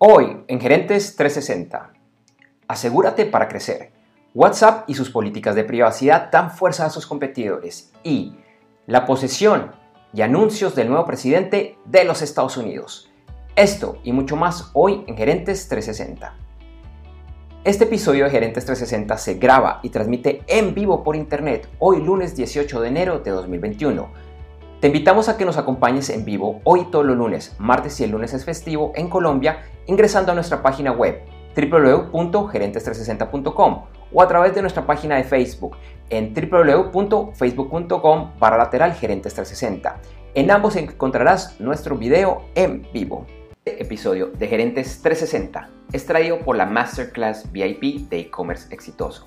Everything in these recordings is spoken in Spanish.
Hoy en Gerentes 360. Asegúrate para crecer. WhatsApp y sus políticas de privacidad dan fuerza a sus competidores y la posesión y anuncios del nuevo presidente de los Estados Unidos. Esto y mucho más hoy en Gerentes 360. Este episodio de Gerentes 360 se graba y transmite en vivo por internet hoy lunes 18 de enero de 2021. Te invitamos a que nos acompañes en vivo hoy todos los lunes, martes y el lunes es festivo en Colombia, ingresando a nuestra página web www.gerentes360.com o a través de nuestra página de Facebook en www.facebook.com para lateral gerentes 360. En ambos encontrarás nuestro video en vivo. Este episodio de Gerentes 360 es traído por la Masterclass VIP de e-commerce exitoso.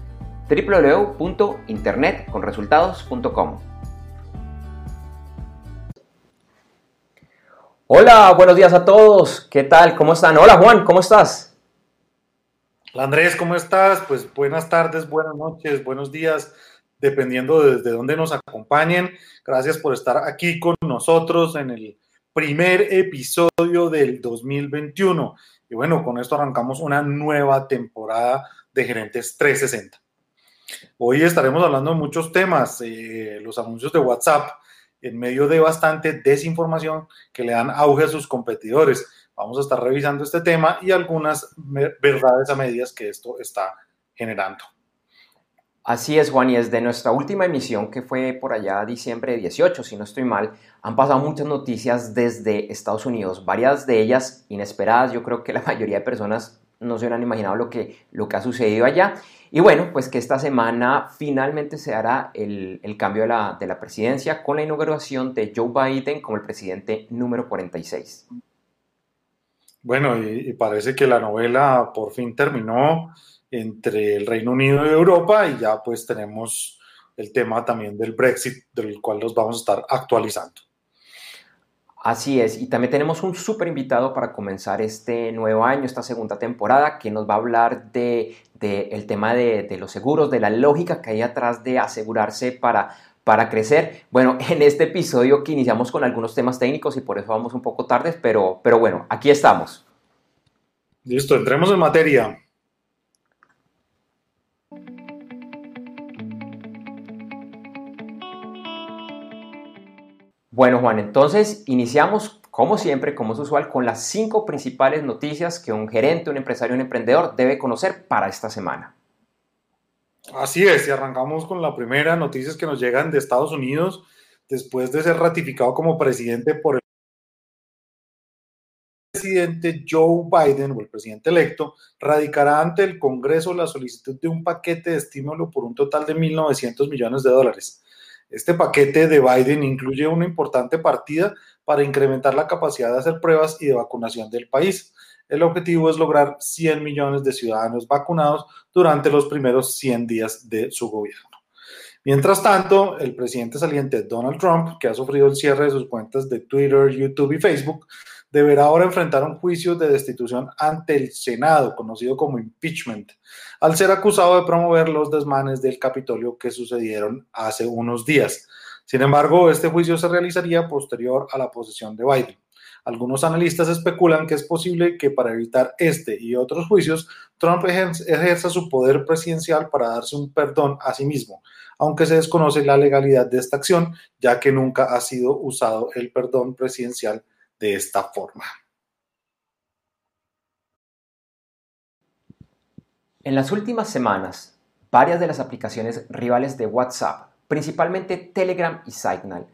www.internetconresultados.com. Hola, buenos días a todos. ¿Qué tal? ¿Cómo están? Hola Juan, ¿cómo estás? Hola Andrés, ¿cómo estás? Pues buenas tardes, buenas noches, buenos días, dependiendo desde dónde nos acompañen. Gracias por estar aquí con nosotros en el primer episodio del 2021. Y bueno, con esto arrancamos una nueva temporada de Gerentes 360. Hoy estaremos hablando de muchos temas, eh, los anuncios de WhatsApp en medio de bastante desinformación que le dan auge a sus competidores. Vamos a estar revisando este tema y algunas verdades a medias que esto está generando. Así es, Juan, y desde nuestra última emisión, que fue por allá diciembre 18, si no estoy mal, han pasado muchas noticias desde Estados Unidos, varias de ellas inesperadas. Yo creo que la mayoría de personas no se hubieran imaginado lo que, lo que ha sucedido allá. Y bueno, pues que esta semana finalmente se hará el, el cambio de la, de la presidencia con la inauguración de Joe Biden como el presidente número 46. Bueno, y, y parece que la novela por fin terminó entre el Reino Unido y Europa y ya pues tenemos el tema también del Brexit, del cual los vamos a estar actualizando. Así es, y también tenemos un súper invitado para comenzar este nuevo año, esta segunda temporada, que nos va a hablar de, de el tema de, de, los seguros, de la lógica que hay atrás de asegurarse para, para crecer. Bueno, en este episodio que iniciamos con algunos temas técnicos y por eso vamos un poco tardes, pero, pero bueno, aquí estamos. Listo, entremos en materia. Bueno, Juan, entonces iniciamos, como siempre, como es usual, con las cinco principales noticias que un gerente, un empresario, un emprendedor debe conocer para esta semana. Así es, y arrancamos con la primera noticias que nos llegan de Estados Unidos después de ser ratificado como presidente por el presidente Joe Biden o el presidente electo radicará ante el Congreso la solicitud de un paquete de estímulo por un total de 1.900 millones de dólares. Este paquete de Biden incluye una importante partida para incrementar la capacidad de hacer pruebas y de vacunación del país. El objetivo es lograr 100 millones de ciudadanos vacunados durante los primeros 100 días de su gobierno. Mientras tanto, el presidente saliente Donald Trump, que ha sufrido el cierre de sus cuentas de Twitter, YouTube y Facebook, deberá ahora enfrentar un juicio de destitución ante el Senado, conocido como impeachment, al ser acusado de promover los desmanes del Capitolio que sucedieron hace unos días. Sin embargo, este juicio se realizaría posterior a la posesión de Biden. Algunos analistas especulan que es posible que para evitar este y otros juicios, Trump ejerza su poder presidencial para darse un perdón a sí mismo, aunque se desconoce la legalidad de esta acción, ya que nunca ha sido usado el perdón presidencial de esta forma. En las últimas semanas, varias de las aplicaciones rivales de WhatsApp, principalmente Telegram y Signal,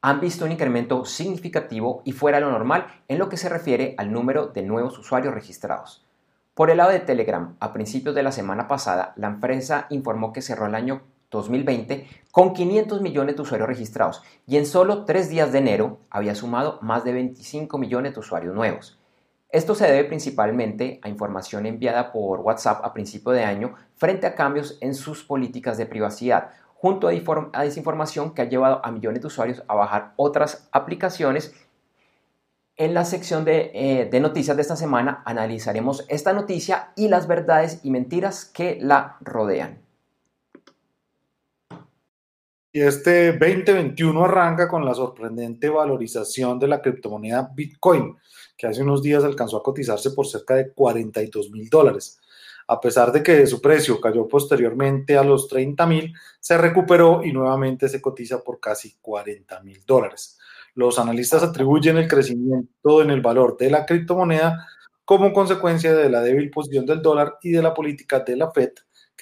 han visto un incremento significativo y fuera de lo normal en lo que se refiere al número de nuevos usuarios registrados. Por el lado de Telegram, a principios de la semana pasada, la empresa informó que cerró el año 2020 con 500 millones de usuarios registrados y en solo tres días de enero había sumado más de 25 millones de usuarios nuevos. Esto se debe principalmente a información enviada por WhatsApp a principio de año frente a cambios en sus políticas de privacidad, junto a desinformación que ha llevado a millones de usuarios a bajar otras aplicaciones. En la sección de, eh, de, noticias de esta semana analizaremos esta noticia y las verdades y mentiras que la rodean. Este 2021 arranca con la sorprendente valorización de la criptomoneda Bitcoin, que hace unos días alcanzó a cotizarse por cerca de 42 mil dólares a pesar de que su precio cayó posteriormente a los 30 mil, se recuperó y nuevamente se cotiza por casi 40 mil dólares. Los analistas atribuyen el crecimiento en el valor de la criptomoneda como consecuencia de la débil posición del dólar y de la política de la Fed,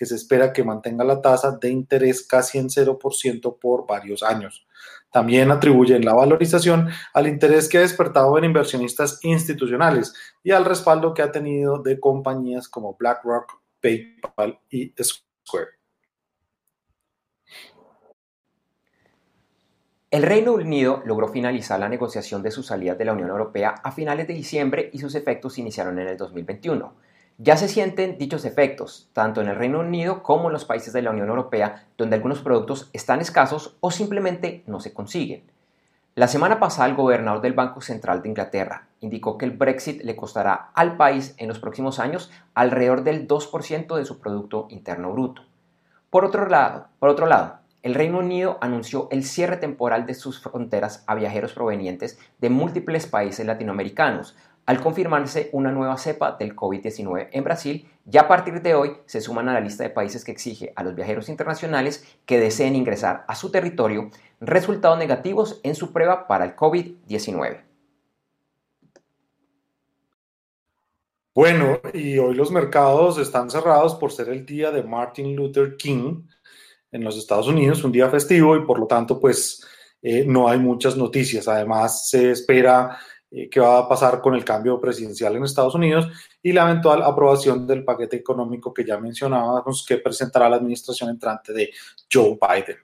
que se espera que mantenga la tasa de interés casi en 0% por varios años. También atribuyen la valorización al interés que ha despertado en inversionistas institucionales y al respaldo que ha tenido de compañías como BlackRock, PayPal y Square. El Reino Unido logró finalizar la negociación de su salida de la Unión Europea a finales de diciembre y sus efectos iniciaron en el 2021. Ya se sienten dichos efectos, tanto en el Reino Unido como en los países de la Unión Europea, donde algunos productos están escasos o simplemente no se consiguen. La semana pasada el gobernador del Banco Central de Inglaterra indicó que el Brexit le costará al país en los próximos años alrededor del 2% de su Producto Interno Bruto. Por otro, lado, por otro lado, el Reino Unido anunció el cierre temporal de sus fronteras a viajeros provenientes de múltiples países latinoamericanos, al confirmarse una nueva cepa del COVID-19 en Brasil, ya a partir de hoy se suman a la lista de países que exige a los viajeros internacionales que deseen ingresar a su territorio resultados negativos en su prueba para el COVID-19. Bueno, y hoy los mercados están cerrados por ser el día de Martin Luther King en los Estados Unidos, un día festivo y por lo tanto pues eh, no hay muchas noticias. Además se espera eh, qué va a pasar con el cambio presidencial en Estados Unidos y la eventual aprobación del paquete económico que ya mencionábamos que presentará la administración entrante de Joe Biden.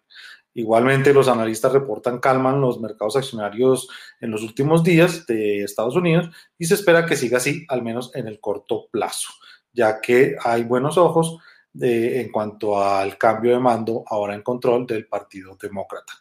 Igualmente, los analistas reportan calma en los mercados accionarios en los últimos días de Estados Unidos y se espera que siga así, al menos en el corto plazo, ya que hay buenos ojos de, en cuanto al cambio de mando ahora en control del Partido Demócrata.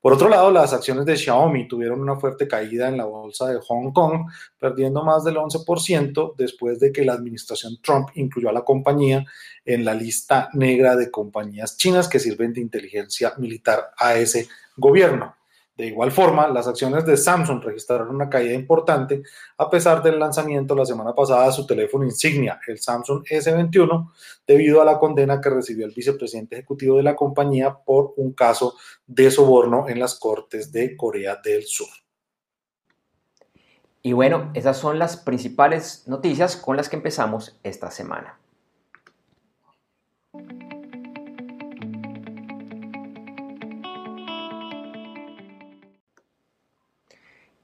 Por otro lado, las acciones de Xiaomi tuvieron una fuerte caída en la bolsa de Hong Kong, perdiendo más del 11% después de que la administración Trump incluyó a la compañía en la lista negra de compañías chinas que sirven de inteligencia militar a ese gobierno. De igual forma, las acciones de Samsung registraron una caída importante a pesar del lanzamiento la semana pasada de su teléfono insignia, el Samsung S21, debido a la condena que recibió el vicepresidente ejecutivo de la compañía por un caso de soborno en las Cortes de Corea del Sur. Y bueno, esas son las principales noticias con las que empezamos esta semana.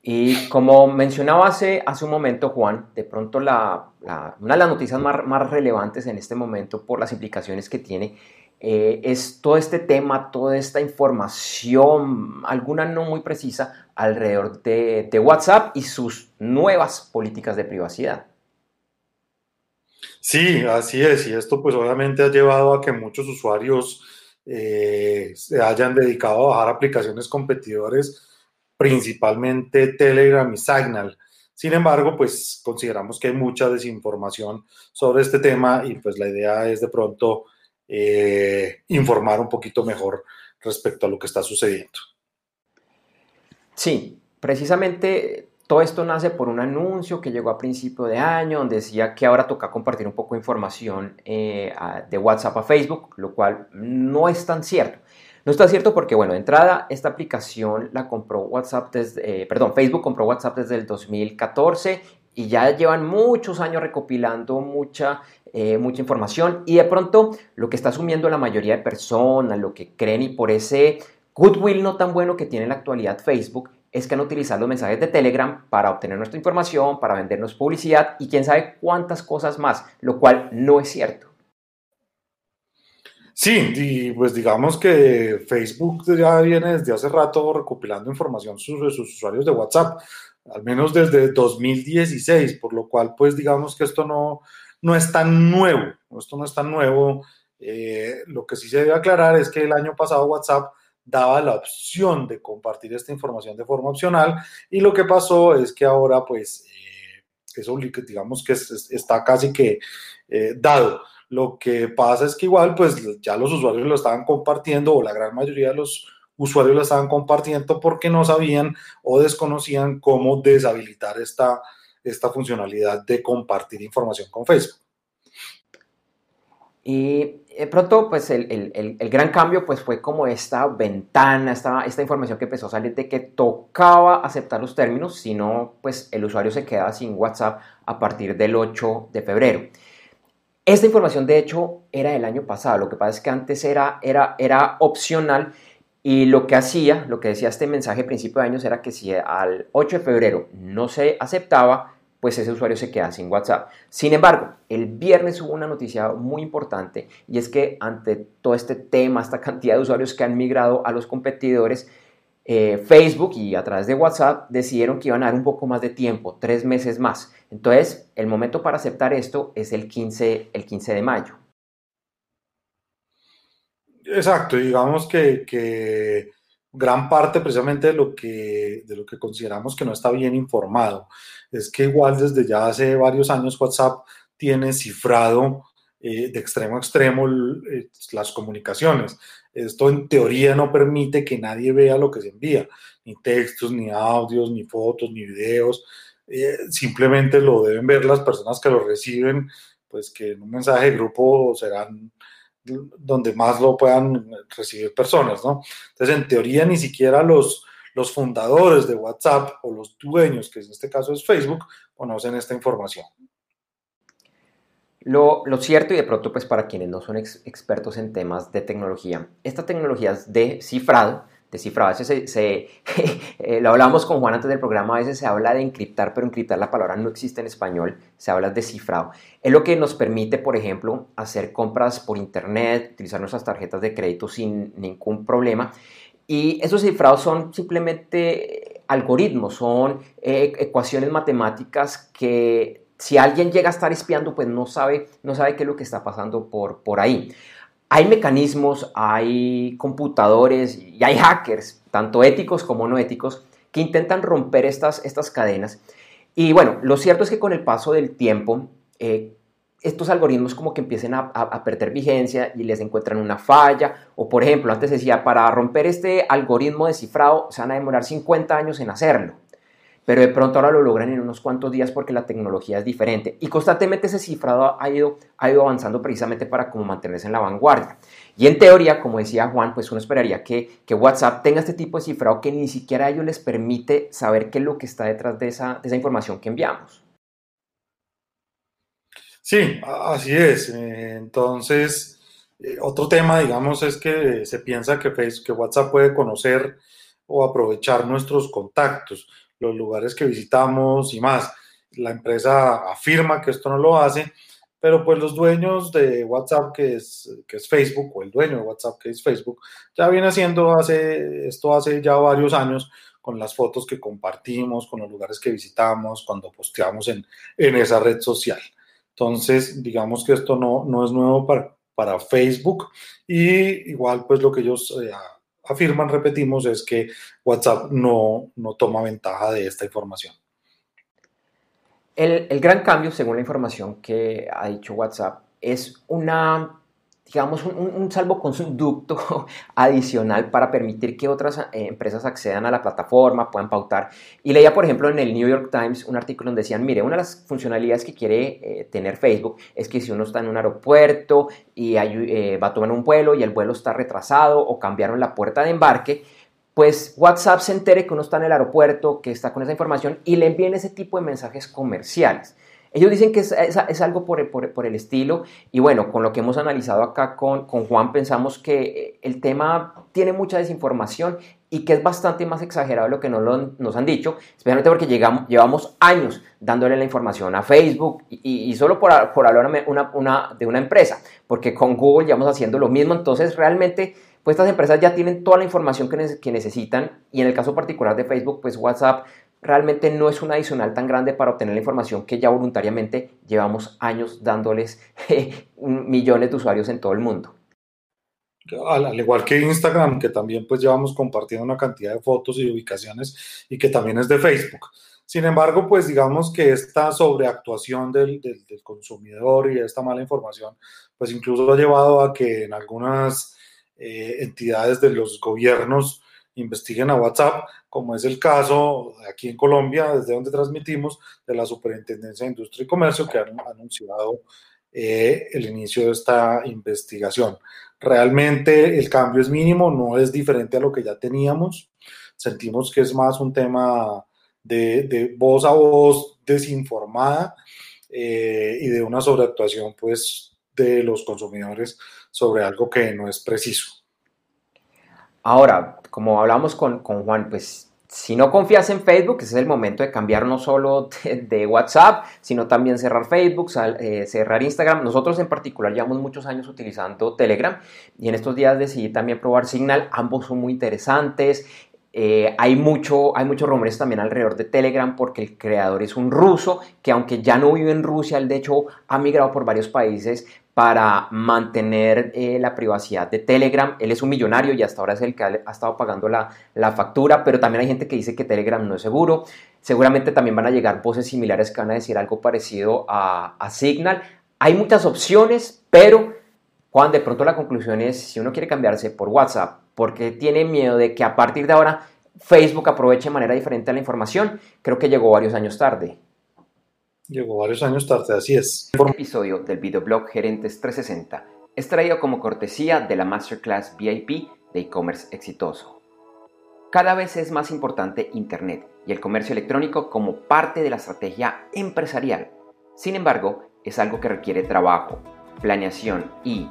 Y como mencionaba hace, hace un momento Juan, de pronto la, una de las noticias más, más, relevantes en este momento por las implicaciones que tiene eh, es todo este tema, toda esta información, alguna no muy precisa, alrededor de, de, WhatsApp y sus nuevas políticas de privacidad. Sí, así es, y esto pues obviamente ha llevado a que muchos usuarios eh, se hayan dedicado a bajar aplicaciones competidores principalmente Telegram y Signal. Sin embargo, pues consideramos que hay mucha desinformación sobre este tema y pues la idea es de pronto eh, informar un poquito mejor respecto a lo que está sucediendo. Sí, precisamente todo esto nace por un anuncio que llegó a principio de año donde decía que ahora toca compartir un poco de información eh, de WhatsApp a Facebook, lo cual no es tan cierto. No está cierto porque, bueno, de entrada, esta aplicación la compró WhatsApp desde, eh, perdón, Facebook compró WhatsApp desde el 2014 y ya llevan muchos años recopilando mucha, eh, mucha información y de pronto lo que está asumiendo la mayoría de personas, lo que creen y por ese goodwill no tan bueno que tiene en la actualidad Facebook, es que han utilizado los mensajes de Telegram para obtener nuestra información, para vendernos publicidad y quién sabe cuántas cosas más, lo cual no es cierto. Sí, y pues digamos que Facebook ya viene desde hace rato recopilando información sobre sus usuarios de WhatsApp. al menos desde 2016, por lo cual pues digamos que esto no, no es tan nuevo, esto no es tan nuevo. Eh, lo que sí se debe aclarar es que el año pasado WhatsApp daba la opción de compartir esta información de forma opcional y lo que pasó es que ahora pues eh, eso digamos que está casi que eh, dado. Lo que pasa es que igual pues ya los usuarios lo estaban compartiendo o la gran mayoría de los usuarios lo estaban compartiendo porque no sabían o desconocían cómo deshabilitar esta, esta funcionalidad de compartir información con Facebook. Y de pronto, pues el, gran cambio pues fue como esta ventana, esta, esta información que empezó a salir de que tocaba aceptar los términos, si no, pues el usuario se queda sin WhatsApp a partir del 8 de febrero. Esta información, de hecho, era del año pasado. Lo que pasa es que antes era, era, era opcional y lo que hacía, lo que decía este mensaje a principio de años era que si al 8 de febrero no se aceptaba, pues ese usuario se queda sin WhatsApp. Sin embargo, el viernes hubo una noticia muy importante y es que ante todo este tema, esta cantidad de usuarios que han migrado a los competidores, eh, Facebook y a través de WhatsApp decidieron que iban a dar un poco más de tiempo, tres meses más. Entonces, el momento para aceptar esto es el 15, el 15 de mayo. Exacto, digamos que, gran parte precisamente de lo, que, de lo que consideramos que no está bien informado. Es que igual desde ya hace varios años WhatsApp tiene cifrado eh, de extremo a extremo eh, las comunicaciones. Esto en teoría no permite que nadie vea lo que se envía, ni textos, ni audios, ni fotos, ni videos. Eh, simplemente lo deben ver las personas que lo reciben, pues que en un mensaje de grupo serán donde más lo puedan recibir personas, ¿no? Entonces, en teoría, ni siquiera los, los fundadores de WhatsApp o los dueños, que en este caso es Facebook, conocen esta información. Lo, lo, cierto y de pronto pues para quienes no son expertos en temas de tecnología, esta tecnología es de cifrado descifrado. A veces se, eh, lo hablamos con Juan antes del programa, a veces se habla de encriptar, pero encriptar la palabra no existe en español, se habla de cifrado. Es lo que nos permite, por ejemplo, hacer compras por internet, utilizar nuestras tarjetas de crédito sin ningún problema. Y esos cifrados son simplemente algoritmos, son eh, ecuaciones matemáticas que si alguien llega a estar espiando, pues no sabe, no sabe qué es lo que está pasando por, por ahí. Hay mecanismos, hay computadores y hay hackers, tanto éticos como no éticos, que intentan romper estas, estas cadenas. Y bueno, lo cierto es que con el paso del tiempo, eh, estos algoritmos como que empiecen a, a, perder vigencia y les encuentran una falla. O por ejemplo, antes decía, para romper este algoritmo de cifrado se van a demorar 50 años en hacerlo pero de pronto ahora lo logran en unos cuantos días porque la tecnología es diferente y constantemente ese cifrado ha ido, ha ido avanzando precisamente para como mantenerse en la vanguardia. Y en teoría, como decía Juan, pues uno esperaría que, que WhatsApp tenga este tipo de cifrado que ni siquiera a ellos les permite saber qué es lo que está detrás de esa, de esa información que enviamos. Sí, así es. Entonces, eh, otro tema, digamos, es que se piensa que, Facebook, que WhatsApp puede conocer o aprovechar nuestros contactos los lugares que visitamos y más. La empresa afirma que esto no lo hace, pero pues los dueños de WhatsApp, que es, que es Facebook, o el dueño de WhatsApp, que es Facebook, ya viene haciendo hace, esto hace ya varios años con las fotos que compartimos, con los lugares que visitamos, cuando posteamos en, en esa red social. Entonces, digamos que esto no, no es nuevo para, para Facebook y igual pues lo que ellos eh, afirman, repetimos, es que WhatsApp no, no toma ventaja de esta información. El, el, gran cambio, según la información que ha dicho WhatsApp, es una digamos, un, un, salvoconducto adicional para permitir que otras eh, empresas accedan a la plataforma, puedan pautar. Y leía, por ejemplo, en el New York Times un artículo donde decían, mire, una de las funcionalidades que quiere eh, tener Facebook es que si uno está en un aeropuerto y eh, va a tomar un vuelo y el vuelo está retrasado o cambiaron la puerta de embarque, pues WhatsApp se entere que uno está en el aeropuerto, que está con esa información y le envíen ese tipo de mensajes comerciales. Ellos dicen que es, algo por, el estilo y bueno, con lo que hemos analizado acá con, Juan pensamos que eh, el tema tiene mucha desinformación y que es bastante más exagerado de lo que nos, han dicho, especialmente porque llevamos años dándole la información a Facebook y, solo por, hablar de una empresa, porque con Google llevamos haciendo lo mismo, entonces realmente pues estas empresas ya tienen toda la información que, que necesitan y en el caso particular de Facebook pues WhatsApp realmente no es un adicional tan grande para obtener la información que ya voluntariamente llevamos años dándoles millones de usuarios en todo el mundo. Al, igual que Instagram, que también pues llevamos compartiendo una cantidad de fotos y ubicaciones y que también es de Facebook. Sin embargo, pues digamos que esta sobreactuación del, del, consumidor y esta mala información, pues incluso ha llevado a que en algunas eh, entidades de los gobiernos investiguen a WhatsApp, como es el caso aquí en Colombia, desde donde transmitimos, de la Superintendencia de Industria y Comercio, que han anunciado eh, el inicio de esta investigación. Realmente el cambio es mínimo, no es diferente a lo que ya teníamos. Sentimos que es más un tema de, voz a voz desinformada eh, y de una sobreactuación pues de los consumidores sobre algo que no es preciso. Ahora, como hablamos con, con Juan, pues si no confías en Facebook, ese es el momento de cambiar no solo de, WhatsApp, sino también cerrar Facebook, eh, cerrar Instagram. Nosotros en particular llevamos muchos años utilizando Telegram y en estos días decidí también probar Signal. Ambos son muy interesantes. Eh, hay, mucho, hay muchos rumores también alrededor de Telegram porque el creador es un ruso que aunque ya no vive en Rusia, él de hecho ha migrado por varios países para mantener eh, la privacidad de Telegram. Él es un millonario y hasta ahora es el que ha, estado pagando la, factura, pero también hay gente que dice que Telegram no es seguro. Seguramente también van a llegar voces similares que van a decir algo parecido a Signal. Hay muchas opciones, pero Juan, de pronto la conclusión es, si uno quiere cambiarse por WhatsApp, porque tiene miedo de que a partir de ahora Facebook aproveche de manera diferente la información, creo que llegó varios años tarde. Llegó varios años tarde, así es. Este episodio del videoblog Gerentes 360 es traído como cortesía de la Masterclass VIP de e-commerce exitoso. Cada vez es más importante Internet y el comercio electrónico como parte de la estrategia empresarial. Sin embargo, es algo que requiere trabajo, planeación y,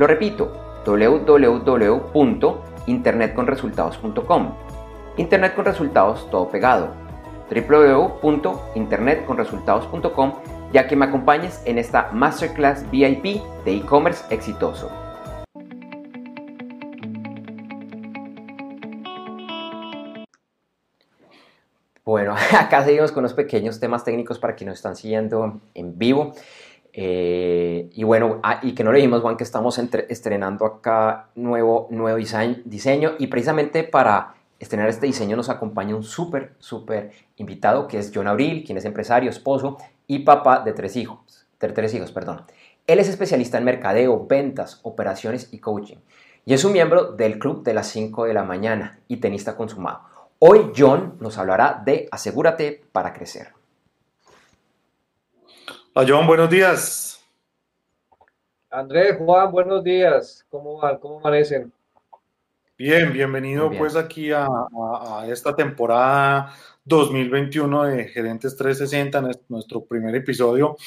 Lo repito, www.internetconresultados.com. Internet con resultados todo pegado. www.internetconresultados.com ya que me acompañes en esta Masterclass VIP de e-commerce exitoso. Bueno, acá seguimos con unos pequeños temas técnicos para quienes nos están siguiendo en vivo. Eh, y bueno, ah, y que no le dijimos, Juan, que estamos estrenando acá nuevo, nuevo diseño y precisamente para estrenar este diseño nos acompaña un súper, súper invitado que es John Abril, quien es empresario, esposo y papá de tres hijos, de tres hijos, perdón. Él es especialista en mercadeo, ventas, operaciones y coaching y es un miembro del club de las 5 de la mañana y tenista consumado. Hoy John nos hablará de Asegúrate para crecer. Hola John, buenos días. Andrés, Juan, buenos días. ¿Cómo van? ¿Cómo amanecen? Bien, bienvenido pues aquí a, esta temporada 2021 de Gerentes 360, nuestro primer episodio.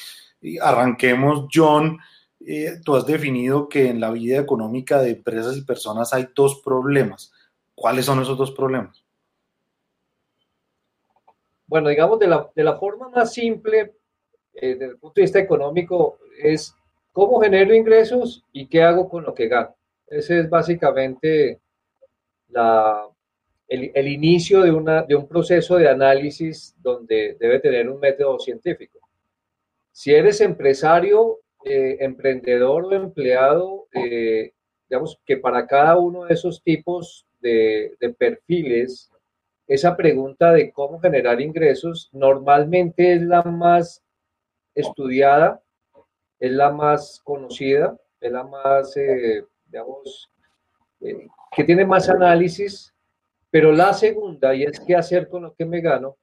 Y arranquemos, John. Eh, tú has definido que en la vida económica de empresas y personas hay dos problemas. ¿Cuáles son esos dos problemas? Bueno, digamos de la, de la forma más simple, eh, desde el punto de vista económico es cómo genero ingresos y qué hago con lo que gano. Ese es básicamente la, el, el, inicio de, una, de un proceso de análisis donde debe tener un método científico. Si eres empresario, eh, emprendedor o empleado, eh, digamos que para cada uno de esos tipos de, de perfiles, esa pregunta de cómo generar ingresos normalmente es la más estudiada, es la más conocida, es la más, eh, digamos, eh, que tiene más análisis, pero la segunda, y es qué hacer con lo que me gano,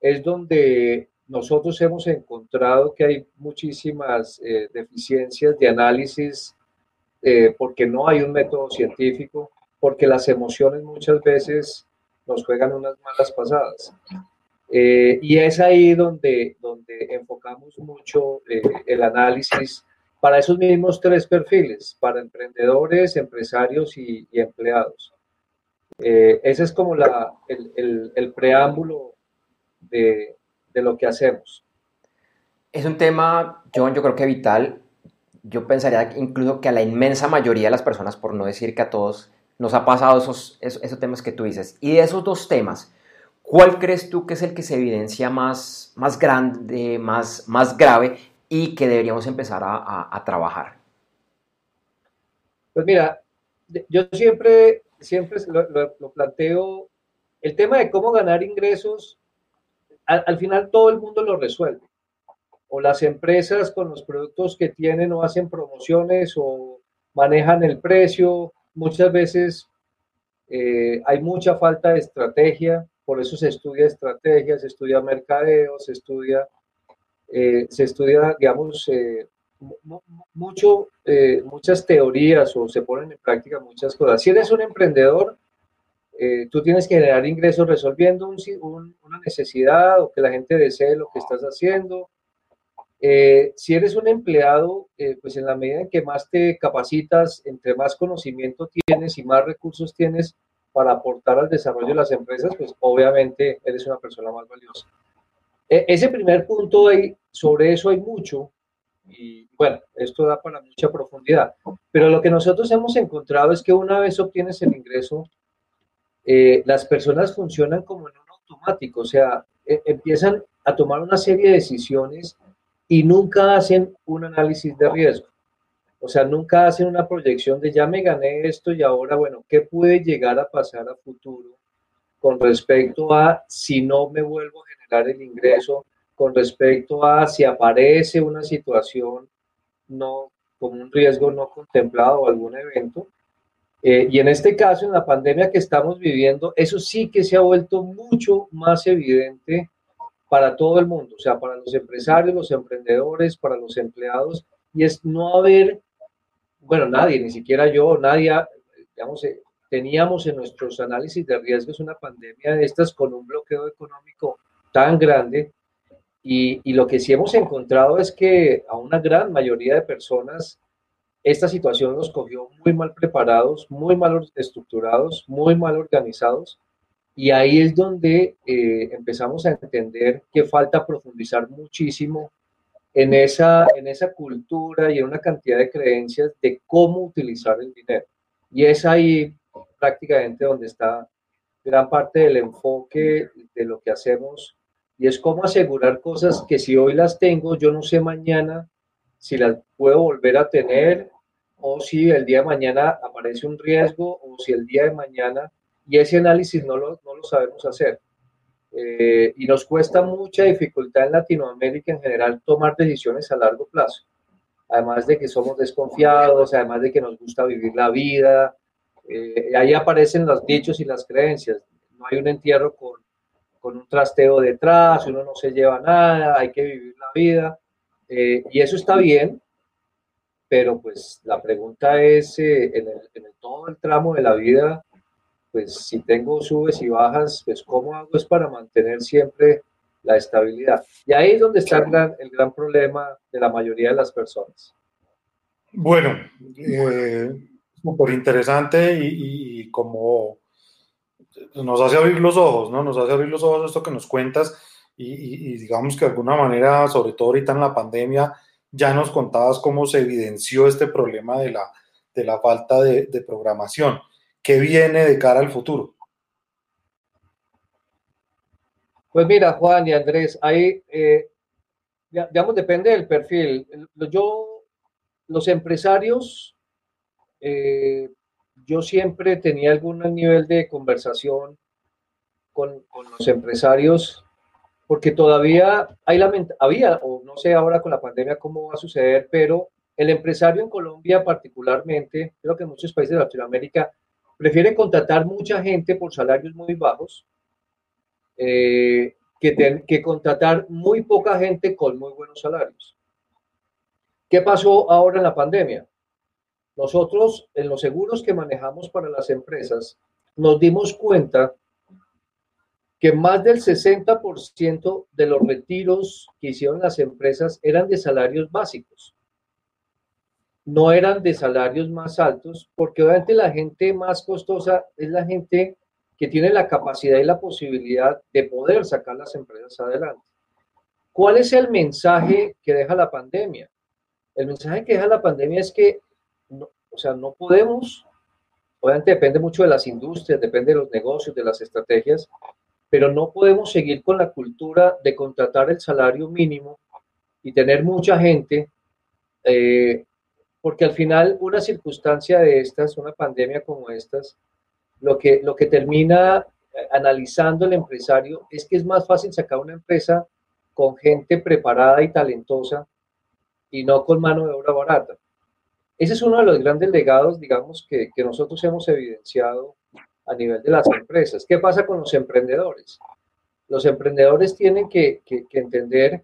es donde nosotros hemos encontrado que hay muchísimas eh, deficiencias de análisis porque no hay un método científico, porque las emociones muchas veces nos juegan unas malas pasadas. Eh, y es ahí donde, donde enfocamos mucho eh, el análisis para esos mismos tres perfiles, para emprendedores, empresarios y, empleados. Eh, ese es como la, el, el, preámbulo de, de, lo que hacemos. Es un tema, John, yo creo que vital. Yo pensaría incluso que a la inmensa mayoría de las personas, por no decir que a todos, nos ha pasado esos, esos, temas que tú dices. Y de esos dos temas, ¿cuál crees tú que es el que se evidencia más, más grande, más, más grave y que deberíamos empezar a, trabajar? Pues mira, yo siempre, siempre lo, planteo, el tema de cómo ganar ingresos, al, final todo el mundo lo resuelve. O las empresas con los productos que tienen o hacen promociones o manejan el precio. Muchas veces eh, hay mucha falta de estrategia, por eso se estudia estrategia, se estudia mercadeo, se estudia eh, se estudia, digamos, eh, mucho, eh, muchas teorías o se ponen en práctica muchas cosas. Si eres un emprendedor, tú tienes que generar ingresos resolviendo una necesidad o que la gente desee lo que estás haciendo. si eres un empleado, pues en la medida en que más te capacitas, entre más conocimiento tienes y más recursos tienes para aportar al desarrollo de las empresas, pues obviamente eres una persona más valiosa. E, ese primer punto, hay, sobre eso hay mucho, y bueno, esto da para mucha profundidad, pero lo que nosotros hemos encontrado es que una vez obtienes el ingreso, eh, las personas funcionan como en un automático, o sea, e, empiezan a tomar una serie de decisiones y nunca hacen un análisis de riesgo. O sea, nunca hacen una proyección de ya me gané esto y ahora, bueno, ¿qué puede llegar a pasar a futuro con respecto a si no me vuelvo a el ingreso con respecto a si aparece una situación no como un riesgo no contemplado o algún evento. Eh, y en este caso, en la pandemia que estamos viviendo, eso sí que se ha vuelto mucho más evidente para todo el mundo, o sea, para los empresarios, los emprendedores, para los empleados, y es no haber, bueno, nadie, ni siquiera yo, nadie, digamos, eh, teníamos en nuestros análisis de riesgos una pandemia de estas con un bloqueo económico tan grande. Y, lo que sí hemos encontrado es que a una gran mayoría de personas esta situación nos cogió muy mal preparados, muy mal estructurados, muy mal organizados. Y ahí es donde eh, empezamos a entender que falta profundizar muchísimo en esa, en esa cultura y en una cantidad de creencias de cómo utilizar el dinero. Y es ahí prácticamente donde está gran parte del enfoque de lo que hacemos y es cómo asegurar cosas que si hoy las tengo, yo no sé mañana si las puedo volver a tener o si el día de mañana aparece un riesgo o si el día de mañana, y ese análisis no lo, no lo sabemos hacer. Eh, y nos cuesta mucha dificultad en Latinoamérica en general tomar decisiones a largo plazo. Además de que somos desconfiados, además de que nos gusta vivir la vida, eh, ahí aparecen los dichos y las creencias. No hay un entierro con con un trasteo detrás, uno no se lleva nada, hay que vivir la vida. Eh, y eso está bien, pero pues la pregunta es, eh, en, todo el tramo de la vida, pues si tengo subes y bajas, pues cómo hago es para mantener siempre la estabilidad. Y ahí es donde está el gran, el gran problema de la mayoría de las personas. Bueno, eh, súper interesante y, como nos hace abrir los ojos, ¿no? Nos hace abrir los ojos esto que nos cuentas y, digamos que de alguna manera, sobre todo ahorita en la pandemia, ya nos contabas cómo se evidenció este problema de la, de la falta de, programación. ¿Qué viene de cara al futuro? Pues mira, Juan y Andrés, ahí, eh, digamos, depende del perfil. Yo, los empresarios, eh, yo siempre tenía algún nivel de conversación con, los empresarios, porque todavía hay había, o no sé ahora con la pandemia cómo va a suceder, pero el empresario en Colombia particularmente, creo que en muchos países de Latinoamérica, prefiere contratar mucha gente por salarios muy bajos eh, que, que contratar muy poca gente con muy buenos salarios. ¿Qué pasó ahora en la pandemia? Nosotros, en los seguros que manejamos para las empresas, nos dimos cuenta que más del 60% de los retiros que hicieron las empresas eran de salarios básicos. No eran de salarios más altos, porque obviamente la gente más costosa es la gente que tiene la capacidad y la posibilidad de poder sacar las empresas adelante. ¿Cuál es el mensaje que deja la pandemia? El mensaje que deja la pandemia es que, o sea, no podemos, obviamente depende mucho de las industrias, depende de los negocios, de las estrategias, pero no podemos seguir con la cultura de contratar el salario mínimo y tener mucha gente, eh, porque al final una circunstancia de estas, una pandemia como estas, lo que, lo que termina eh, analizando el empresario es que es más fácil sacar una empresa con gente preparada y talentosa y no con mano de obra barata. Ese es uno de los grandes legados, digamos, que, que nosotros hemos evidenciado a nivel de las empresas. ¿Qué pasa con los emprendedores? Los emprendedores tienen que, entender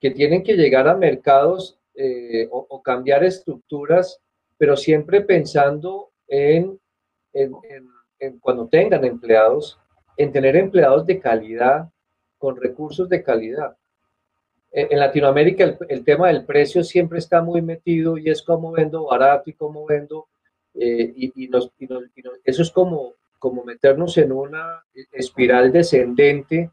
que tienen que llegar a mercados eh, o, cambiar estructuras, pero siempre pensando en, cuando tengan empleados, en tener empleados de calidad, con recursos de calidad. En Latinoamérica el, tema del precio siempre está muy metido y es cómo vendo barato y cómo vendo eh, y, eso es como meternos en una espiral descendente,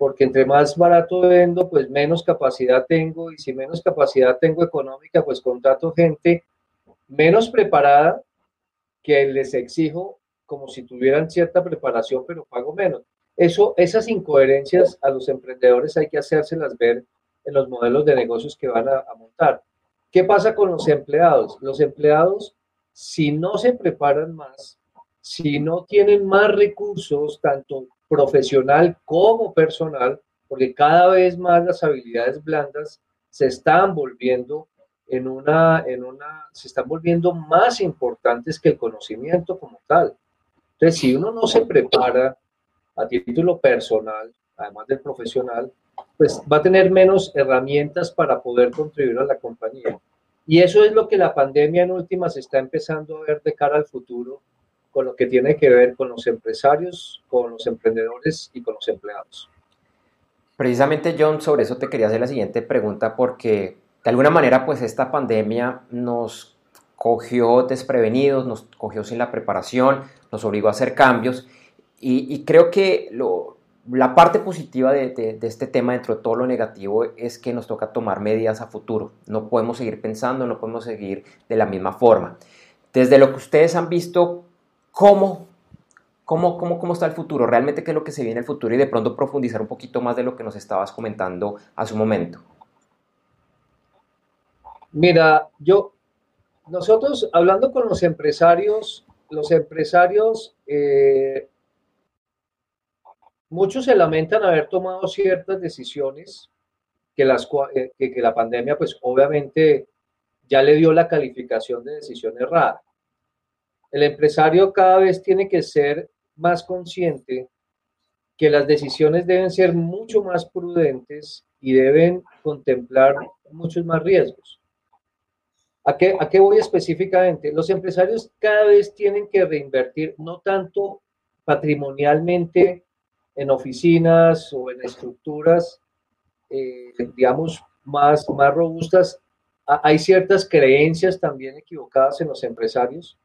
porque entre más barato vendo, pues menos capacidad tengo, y si menos capacidad tengo económica, pues contrato gente menos preparada que les exijo como si tuvieran cierta preparación, pero pago menos. Eso, esas incoherencias a los emprendedores hay que hacérselas ver en los modelos de negocios que van a, a montar. ¿Qué pasa con los empleados? Los empleados si no se preparan más, si no tienen más recursos, tanto profesional como personal, porque cada vez más las habilidades blandas se están volviendo en una, en una, se están volviendo más importantes que el conocimiento como tal. Entonces, si uno no se prepara a título personal, además del profesional, pues va a tener menos herramientas para poder contribuir a la compañía. Y eso es lo que la pandemia en últimas está empezando a ver de cara al futuro, con lo que tiene que ver con los empresarios, con los emprendedores y con los empleados. Precisamente, John, sobre eso te quería hacer la siguiente pregunta, porque de alguna manera, pues esta pandemia nos cogió desprevenidos, nos cogió sin la preparación, nos obligó a hacer cambios, y, creo que la parte positiva de, este tema dentro de todo lo negativo es que nos toca tomar medidas a futuro. No podemos seguir pensando, no podemos seguir de la misma forma. Desde lo que ustedes han visto, ¿cómo, cómo, cómo, cómo está el futuro? ¿Realmente qué es lo que se viene en el futuro? Y de pronto profundizar un poquito más de lo que nos estabas comentando hace un momento. Mira, yo, nosotros hablando con los empresarios, los empresarios eh, Muchos se lamentan haber tomado ciertas decisiones que, las, eh, que, la pandemia, pues obviamente ya le dio la calificación de decisión errada. El empresario cada vez tiene que ser más consciente que las decisiones deben ser mucho más prudentes y deben contemplar muchos más riesgos. ¿A qué, ¿A qué voy específicamente? Los empresarios cada vez tienen que reinvertir no tanto patrimonialmente en oficinas o en estructuras, eh, digamos, más, más robustas, hay ciertas creencias también equivocadas en los empresarios.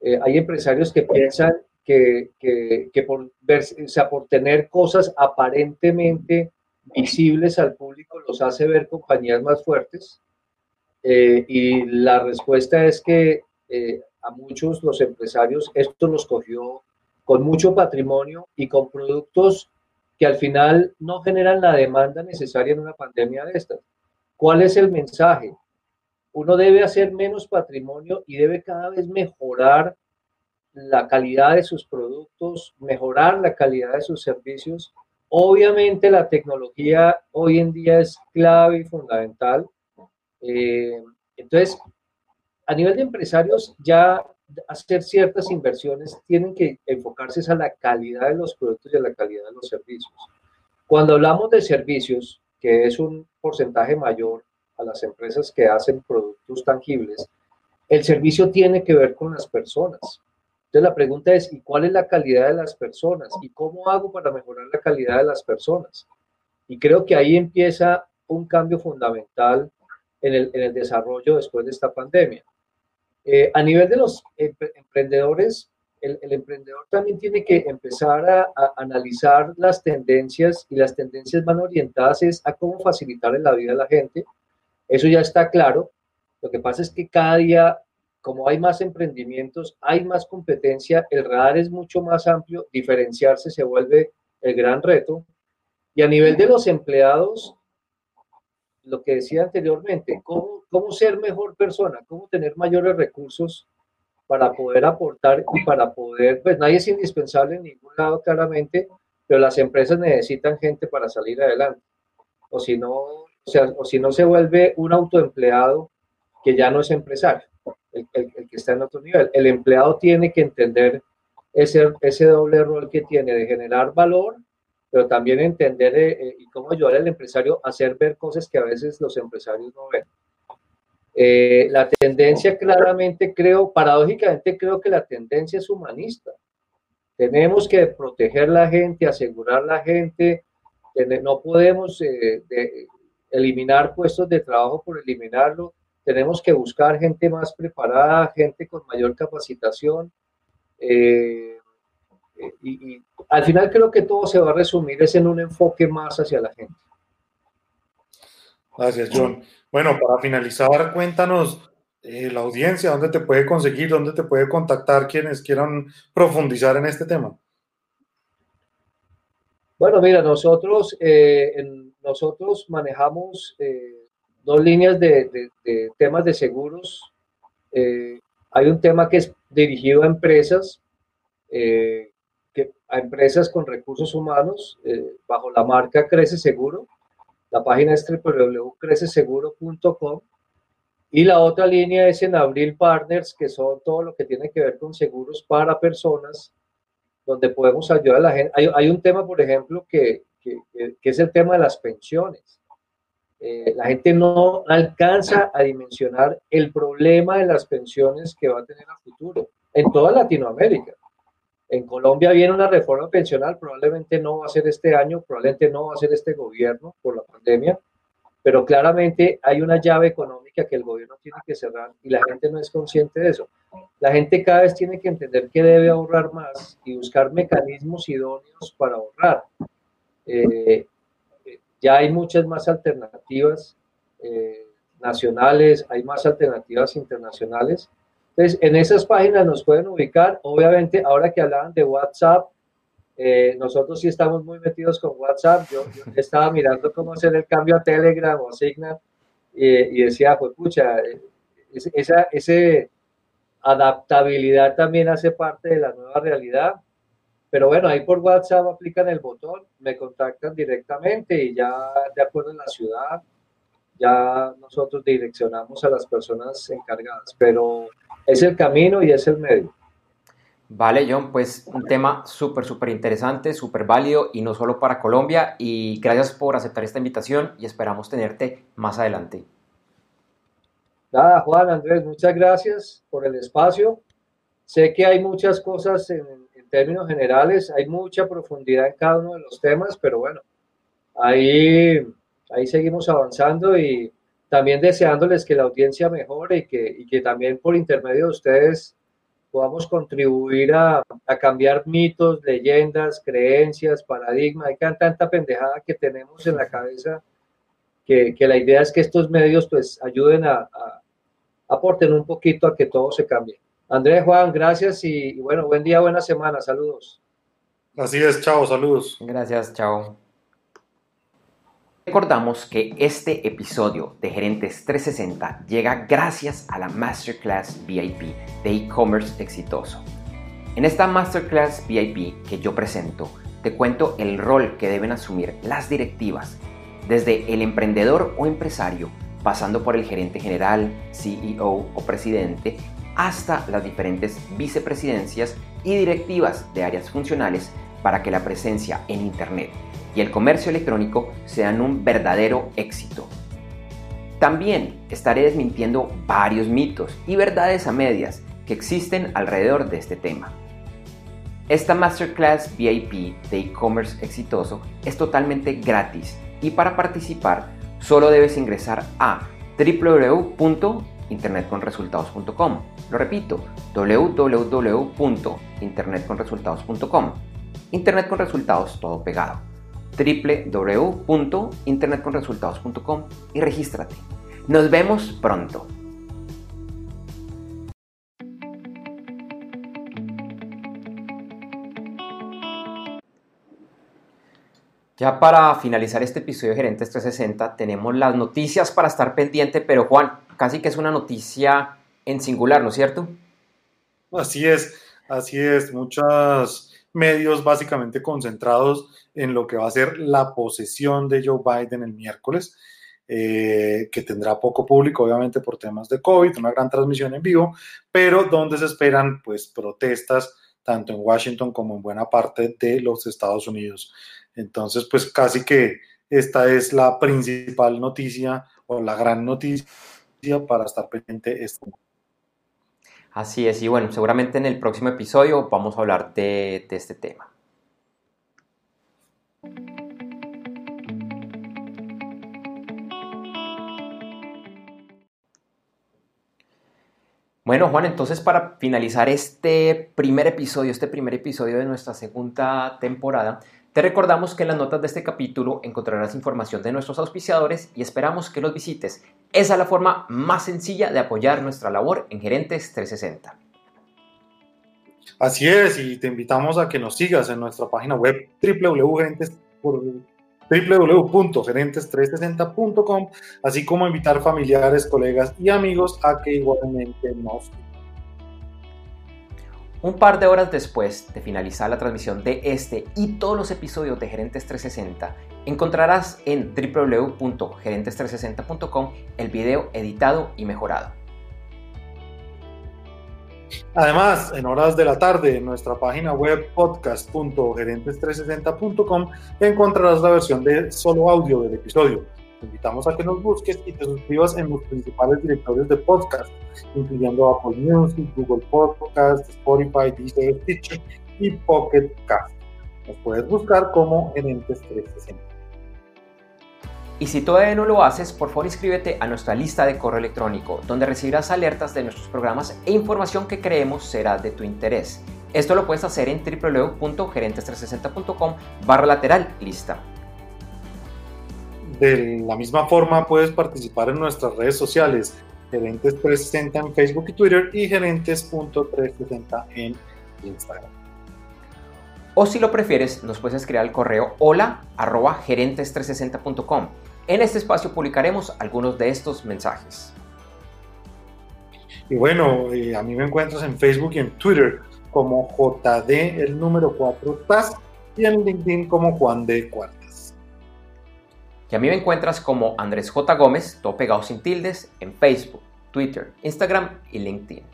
Eh, hay empresarios que piensan que, que, por, ver, o sea, por tener cosas aparentemente visibles al público los hace ver compañías más fuertes. Eh, y la respuesta es que a muchos los empresarios esto los cogió con mucho patrimonio y con productos que al final no generan la demanda necesaria en una pandemia de estas. ¿Cuál es el mensaje? Uno debe hacer menos patrimonio y debe cada vez mejorar la calidad de sus productos, mejorar la calidad de sus servicios. Obviamente la tecnología hoy en día es clave y fundamental. Eh, entonces, a nivel de empresarios ya hacer ciertas inversiones tienen que enfocarse a la calidad de los productos y a la calidad de los servicios. Cuando hablamos de servicios, que es un porcentaje mayor a las empresas que hacen productos tangibles, el servicio tiene que ver con las personas. Entonces la pregunta es, ¿y cuál es la calidad de las personas? ¿Y cómo hago para mejorar la calidad de las personas? Y creo que ahí empieza un cambio fundamental en el, en desarrollo después de esta pandemia. Eh, a nivel de los emprendedores, el, emprendedor también tiene que empezar a, analizar las tendencias y las tendencias van orientadas es a cómo facilitar la vida a la gente. Eso ya está claro. Lo que pasa es que cada día, como hay más emprendimientos, hay más competencia, el radar es mucho más amplio, diferenciarse se vuelve el gran reto. Y a nivel de los empleados, lo que decía anteriormente, cómo, cómo ser mejor persona, cómo tener mayores recursos para poder aportar y para poder, pues nadie es indispensable en ningún lado claramente, pero las empresas necesitan gente para salir adelante. O si no, sea, o si no se vuelve un autoempleado que ya no es empresario, el, el, que está en otro nivel. El empleado tiene que entender ese, ese doble rol que tiene de generar valor, pero también entender eh, eh, y cómo ayudar al empresario a hacer ver cosas que a veces los empresarios no ven. Eh, la tendencia claramente creo, paradójicamente creo que la tendencia es humanista. Tenemos que proteger la gente, asegurar la gente, no podemos eh, eliminar puestos de trabajo por eliminarlo, tenemos que buscar gente más preparada, gente con mayor capacitación. Eh, y, y, al final creo que todo se va a resumir es en un enfoque más hacia la gente. Gracias, John. Bueno, para finalizar, cuéntanos eh, la audiencia, dónde te puede conseguir, dónde te puede contactar quienes quieran profundizar en este tema. Bueno, mira, nosotros, eh, nosotros manejamos eh, dos líneas de, temas de seguros. hay un tema que es dirigido a empresas, que, a empresas con recursos humanos, bajo la marca Crece Seguro la página es www.creceseguro.com y la otra línea es en Abril Partners, que son todo lo que tiene que ver con seguros para personas, donde podemos ayudar a la gente. Hay, un tema, por ejemplo, que, que, es el tema de las pensiones. Eh, la gente no alcanza a dimensionar el problema de las pensiones que va a tener a futuro en toda Latinoamérica. En Colombia viene una reforma pensional, probablemente no va a ser este año, probablemente no va a ser este gobierno por la pandemia, pero claramente hay una llave económica que el gobierno tiene que cerrar y la gente no es consciente de eso. La gente cada vez tiene que entender que debe ahorrar más y buscar mecanismos idóneos para ahorrar. Eh, ya hay muchas más alternativas eh, nacionales, hay más alternativas internacionales entonces, en esas páginas nos pueden ubicar. Obviamente, ahora que hablaban de WhatsApp, eh, nosotros sí estamos muy metidos con WhatsApp. Yo, estaba mirando cómo hacer el cambio a Telegram o Signal y decía, pues pucha, eh, esa ese adaptabilidad también hace parte de la nueva realidad. Pero bueno, ahí por WhatsApp aplican el botón, me contactan directamente y ya de acuerdo a la ciudad, ya nosotros direccionamos a las personas encargadas. Pero es el camino y es el medio. Vale, John, pues un tema súper, súper interesante, súper válido y no solo para Colombia. Y gracias por aceptar esta invitación y esperamos tenerte más adelante. Nada, Juan, Andrés, muchas gracias por el espacio. Sé que hay muchas cosas en, en términos generales, hay mucha profundidad en cada uno de los temas, pero bueno, ahí, ahí seguimos avanzando y también deseándoles que la audiencia mejore y que, y que también por intermedio de ustedes podamos contribuir a, a, cambiar mitos, leyendas, creencias, paradigmas. Hay tanta pendejada que tenemos en la cabeza que, que la idea es que estos medios pues ayuden a, a, aporten un poquito a que todo se cambie. Andrés, Juan, gracias y, y bueno, buen día, buena semana, saludos. Así es, chao, saludos. Gracias, chao. Recordamos que este episodio de Gerentes 360 llega gracias a la Masterclass VIP de e-commerce exitoso. En esta Masterclass VIP que yo presento, te cuento el rol que deben asumir las directivas, desde el emprendedor o empresario, pasando por el gerente general, CEO o presidente, hasta las diferentes vicepresidencias y directivas de áreas funcionales para que la presencia en Internet y el comercio electrónico sean un verdadero éxito. También estaré desmintiendo varios mitos y verdades a medias que existen alrededor de este tema. Esta masterclass VIP de e-commerce exitoso es totalmente gratis y para participar solo debes ingresar a www.internetconresultados.com. Lo repito, www.internetconresultados.com. Internet con resultados todo pegado. www.internetconresultados.com y regístrate. Nos vemos pronto. Ya para finalizar este episodio de Gerentes 360 tenemos las noticias para estar pendiente, pero Juan, casi que es una noticia en singular, ¿no es cierto? Así es, así es. Muchos medios básicamente concentrados en lo que va a ser la posesión de Joe Biden el miércoles, eh, que tendrá poco público, obviamente por temas de COVID, una gran transmisión en vivo, pero donde se esperan pues protestas tanto en Washington como en buena parte de los Estados Unidos. Entonces, pues casi que esta es la principal noticia o la gran noticia para estar pendiente. Este. Así es, y bueno, seguramente en el próximo episodio vamos a hablar de, este tema. Bueno, Juan, entonces para finalizar este primer episodio, este primer episodio de nuestra segunda temporada, te recordamos que en las notas de este capítulo encontrarás información de nuestros auspiciadores y esperamos que los visites. Esa es la forma más sencilla de apoyar nuestra labor en Gerentes 360. Así es, y te invitamos a que nos sigas en nuestra página web www.gerentes360.com, así como invitar familiares, colegas y amigos a que igualmente nos. Un par de horas después de finalizar la transmisión de este y todos los episodios de Gerentes 360, encontrarás en www.gerentes360.com el video editado y mejorado. Además, en horas de la tarde, en nuestra página web podcast.gerentes360.com encontrarás la versión de solo audio del episodio te invitamos a que nos busques y te suscribas en los principales directorios de podcast, incluyendo Apple Music, Google Podcast, Spotify, Deezer, Stitcher y Pocket Cast. Nos puedes buscar como Gerentes 360. Y si todavía no lo haces, por favor inscríbete a nuestra lista de correo electrónico, donde recibirás alertas de nuestros programas e información que creemos será de tu interés. Esto lo puedes hacer en www.gerentes360.com barra lateral lista. De la misma forma, puedes participar en nuestras redes sociales, Gerentes 360 en Facebook y Twitter y Gerentes.360 en Instagram. O si lo prefieres, nos puedes escribir al correo hola arroba gerentes360.com. En este espacio publicaremos algunos de estos mensajes. Y bueno, eh, a mí me encuentras en Facebook y en Twitter como JD, el número 4 TAS, y en LinkedIn como Juan de Cuarta. Y a mí me encuentras como Andrés J. Gómez, todo pegado sin tildes, en Facebook, Twitter, Instagram y LinkedIn.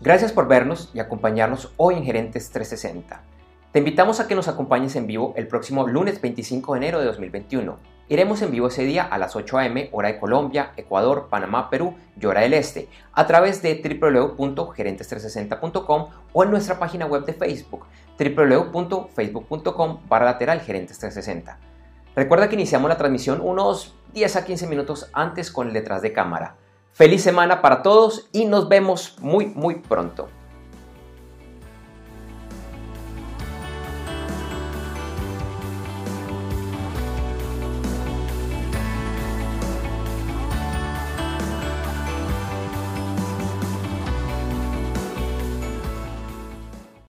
Gracias por vernos y acompañarnos hoy en Gerentes 360. Te invitamos a que nos acompañes en vivo el próximo lunes 25 de enero de 2021 Iremos en vivo ese día a las 8 am, hora de Colombia, Ecuador, Panamá, Perú y hora del Este, a través de www.gerentes360.com o en nuestra página web de Facebook, www.facebook.com barra lateral gerentes 360. Recuerda que iniciamos la transmisión unos 10 a 15 minutos antes con el detrás de cámara. Feliz semana para todos y nos vemos muy muy pronto.